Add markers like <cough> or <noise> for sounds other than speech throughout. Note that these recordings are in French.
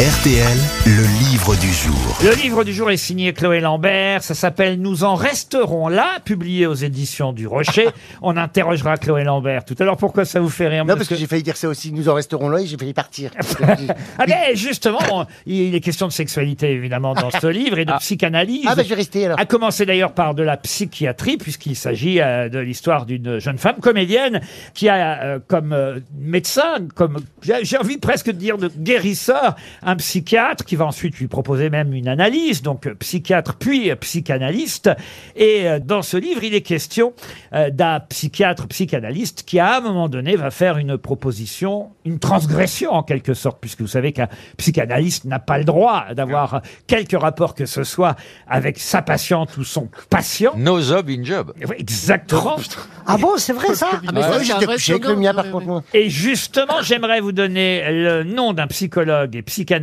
RTL, le livre du jour. Le livre du jour est signé Chloé Lambert. Ça s'appelle Nous en resterons là, publié aux éditions du Rocher. <laughs> On interrogera Chloé Lambert tout à l'heure. Pourquoi ça vous fait rire Non, parce que j'ai failli dire ça aussi. Nous en resterons là et j'ai failli partir. <laughs> Ah ben justement, il est question de sexualité évidemment dans ce <laughs> livre et de psychanalyse. Ah, bah, je vais rester alors. À commencer d'ailleurs par de la psychiatrie, puisqu'il s'agit euh, de l'histoire d'une jeune femme comédienne qui a euh, comme euh, médecin, comme j'ai j'ai envie presque de dire de guérisseur, un psychiatre qui va ensuite lui proposer même une analyse, donc euh, psychiatre puis euh, psychanalyste. Et euh, dans ce livre, il est question euh, d'un psychiatre psychanalyste qui à un moment donné va faire une proposition, une transgression en quelque sorte, puisque vous savez qu'un psychanalyste n'a pas le droit d'avoir quelque rapport que ce soit avec sa patiente ou son patient. No job in job. Oui, Exactement. Ah bon, c'est vrai ça ah, mais ça, c'est un J'étais vrai couché avec le slogan, mien ça, par oui, contre. moi. Et justement, j'aimerais vous donner le nom d'un psychologue et psychanalyste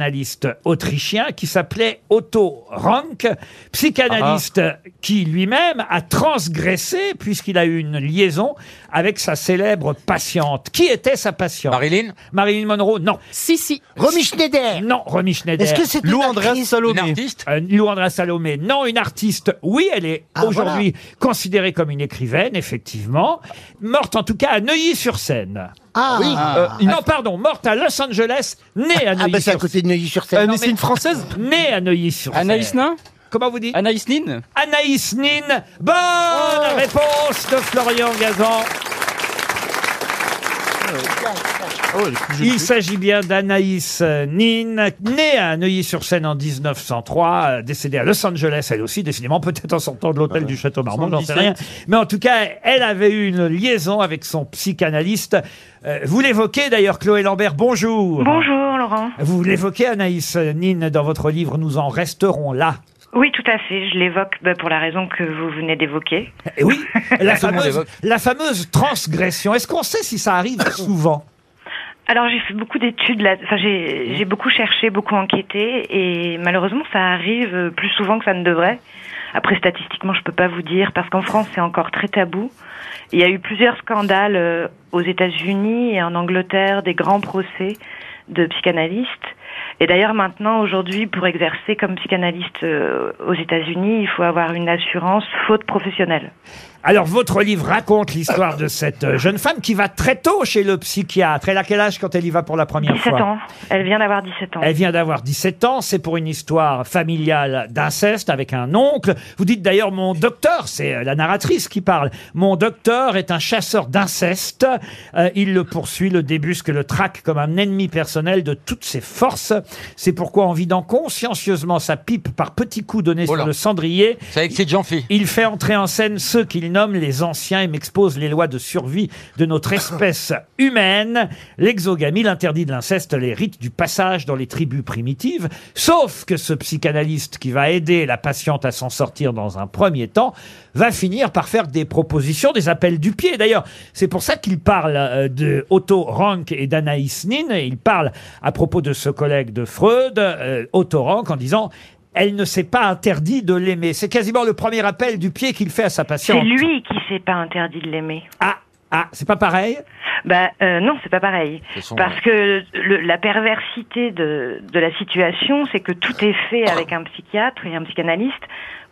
autrichien qui s'appelait Otto Rank, psychanalyste qui lui-même a transgressé puisqu'il a eu une liaison avec sa célèbre patiente. Qui était sa patiente? Marilyn? Marilyn Monroe Non. Si, si. Romy Schneider Non, Romy Schneider. Est-ce que c'est Lou une Une Salomé. artiste? Euh, Lou André Salomé, non, une artiste, oui, elle est Ah, aujourd'hui considérée comme une écrivaine, effectivement. Morte en tout cas à Neuilly-sur-Seine. Ah oui Euh, une- Non, pardon, morte à Los Angeles, née à Ah bah c'est à côté de Neuilly-sur-Seine. Euh, mais c'est une française <laughs> Née à Neuilly-sur-Seine. Anaïs Nin Comment vous dites Anaïs Nin Anaïs Nin. Bonne Oh. réponse de Florian Gazan. Il s'agit bien d'Anaïs euh, Nin, née à Neuilly-sur-Seine en 1903, euh, décédée à Los Angeles, elle aussi, décidément, peut-être en sortant de l'hôtel du Château Marmont, j'en sais rien. Mais en tout cas, elle avait eu une liaison avec son psychanalyste. Euh, vous l'évoquez d'ailleurs, Chloé Lambert, bonjour. Bonjour Laurent. Vous l'évoquez, Anaïs Nin, dans votre livre Nous en resterons là. Oui, tout à fait. Je l'évoque bah, pour la raison que vous venez d'évoquer. Et oui, <laughs> la fameuse, la fameuse transgression. Est-ce qu'on sait si ça arrive <coughs> souvent? Alors j'ai fait beaucoup d'études là. Enfin, j'ai j'ai beaucoup cherché, beaucoup enquêté, et malheureusement, ça arrive plus souvent que ça ne devrait. Après, statistiquement, je peux pas vous dire parce qu'en France, c'est encore très tabou. Il y a eu plusieurs scandales euh, aux États-Unis et en Angleterre, des grands procès de psychanalystes. Et d'ailleurs, maintenant, aujourd'hui, pour exercer comme psychanalyste euh, aux États-Unis, il faut avoir une assurance faute professionnelle. Alors, votre livre raconte l'histoire de cette euh, jeune femme qui va très tôt chez le psychiatre. Elle a quel âge quand elle y va pour la première 17 fois ans. Elle vient d'avoir 17 ans. Elle vient d'avoir 17 ans, c'est pour une histoire familiale d'inceste avec un oncle. Vous dites d'ailleurs mon docteur, c'est euh, la narratrice qui parle. Mon docteur est un chasseur d'inceste. Euh, il le poursuit, le débusque, le traque comme un ennemi personnel de toutes ses forces. C'est pourquoi en vidant consciencieusement sa pipe par petits coups donnés Oh sur le cendrier, Ça excite Jean-Phi. il fait entrer en scène ceux qu'il nomme les anciens et m'expose les lois de survie de notre espèce <laughs> humaine. L'exogamie, l'interdit de l'inceste, les rites du passage dans les tribus primitives. Sauf que ce psychanalyste qui va aider la patiente à s'en sortir dans un premier temps va finir par faire des propositions, des appels du pied. D'ailleurs, c'est pour ça qu'il parle euh, de Otto Rank et d'Anaïs Nin. Il parle à propos de ce collègue de Freud, euh, Otto Rank, en disant elle ne s'est pas interdit de l'aimer. C'est quasiment le premier appel du pied qu'il fait à sa C'est patiente. lui qui s'est pas interdit de l'aimer. Ah, ah, c'est pas pareil? Bah euh, non, c'est pas pareil. C'est son- Parce que le- la perversité de, de la situation, c'est que tout est fait avec un psychiatre et un psychanalyste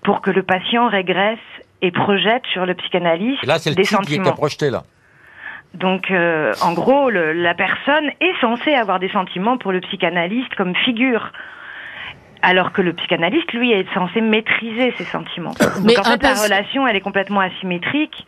pour que le patient régresse et projette sur le psychanalyste Et là, c'est le des type qui sentiments. t'a projeté, là. Donc, euh, en gros, le- la personne est censée avoir des sentiments pour le psychanalyste comme figure. Alors que le psychanalyste, lui, est censé maîtriser ses sentiments. <coughs> Donc, Mais en un fait, la relation, elle est complètement asymétrique.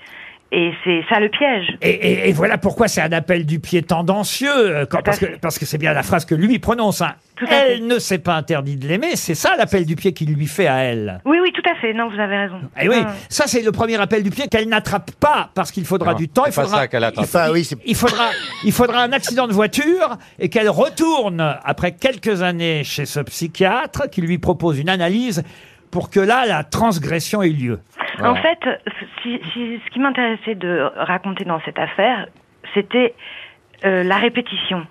Et c'est ça le piège. et, et- et voilà pourquoi c'est un appel du pied tendancieux, euh, quand- parce, que, fait. parce que c'est bien la phrase que lui prononce. hein. Elle ne s'est pas interdit de l'aimer, c'est ça l'appel du pied qu'il lui fait à elle. Oui, oui, tout à fait. Non, vous avez raison. Et Eh oui, Ah. ça c'est le premier appel du pied qu'elle n'attrape pas parce qu'il faudra Non, du temps. c'est Il pas faudra, ça qu'elle attrape. Enfin, oui, c'est il faudra, il faudra un accident de voiture et qu'elle retourne après quelques années chez ce psychiatre qui lui propose une analyse pour que là la transgression ait lieu. En fait, si- si- ce qui m'intéressait de raconter dans cette affaire, c'était euh, la répétition.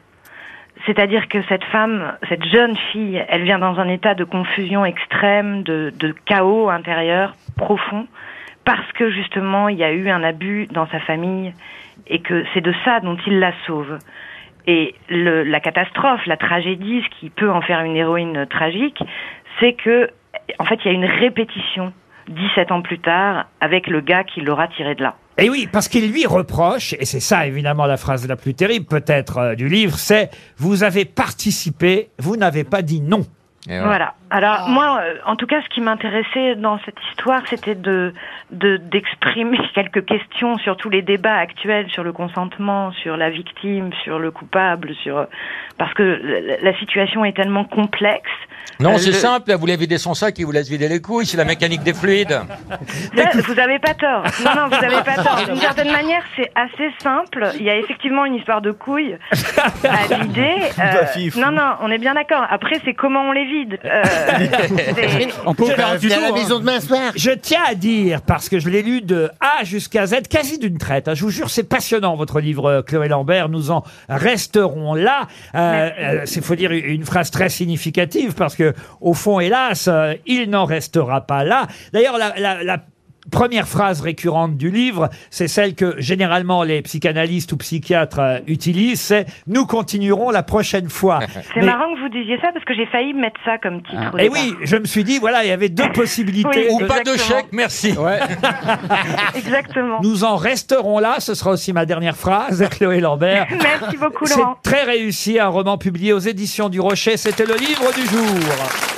C'est-à-dire que cette femme, cette jeune fille, elle vient dans un état de confusion extrême, de, de chaos intérieur profond, parce que justement il y a eu un abus dans sa famille et que c'est de ça dont il la sauve. Et le, la catastrophe, la tragédie, ce qui peut en faire une héroïne tragique, c'est que, en fait, il y a une répétition 17 ans plus tard avec le gars qui l'aura tiré de là. Et oui, parce qu'il lui reproche, et c'est ça évidemment la phrase la plus terrible peut-être euh, du livre, c'est « Vous avez participé, vous n'avez pas dit non ». Voilà. Alors moi, euh, en tout cas, ce qui m'intéressait dans cette histoire, c'était de de- d'exprimer <laughs> quelques questions sur tous les débats actuels sur le consentement, sur la victime, sur le coupable, sur parce que la, la situation est tellement complexe. Non, Euh, c'est le- simple, là, vous l'avez vidé son sac, il vous laisse vider les couilles, c'est la mécanique des fluides. <laughs> Vous avez pas tort. Non, non, vous avez pas tort. D'une certaine manière, c'est assez simple. Il y a effectivement une histoire de couilles à <laughs> vider. Euh, non, non, on est bien d'accord. Après, c'est comment on les vide. Euh, On peut faire un viens tuto. à la hein. maison demain soir. Je tiens à dire, parce que je l'ai lu de A jusqu'à Z, quasi d'une traite. hein. Je vous jure, c'est passionnant, votre livre, euh, Chloé Lambert. Nous en resterons là. Euh, euh, c'est faut dire une phrase très significative, parce que, au fond, hélas, euh, il n'en restera pas là. D'ailleurs, la, la- la première phrase récurrente du livre, c'est celle que généralement les psychanalystes ou psychiatres euh, utilisent, c'est « Nous continuerons la prochaine fois <laughs> ». C'est Mais- marrant que vous disiez ça parce que j'ai failli mettre ça comme titre. au Et départ. Eh oui, je me suis dit, voilà, il y avait deux <laughs> possibilités. Oui. Ou pas de Exactement. chèque, merci. Ouais. <laughs> Exactement. Nous en resterons là. Ce sera aussi ma dernière phrase, Chloé Lambert. Merci beaucoup, C'est Laurent. très réussi, un roman publié aux éditions du Rocher. C'était le livre du jour.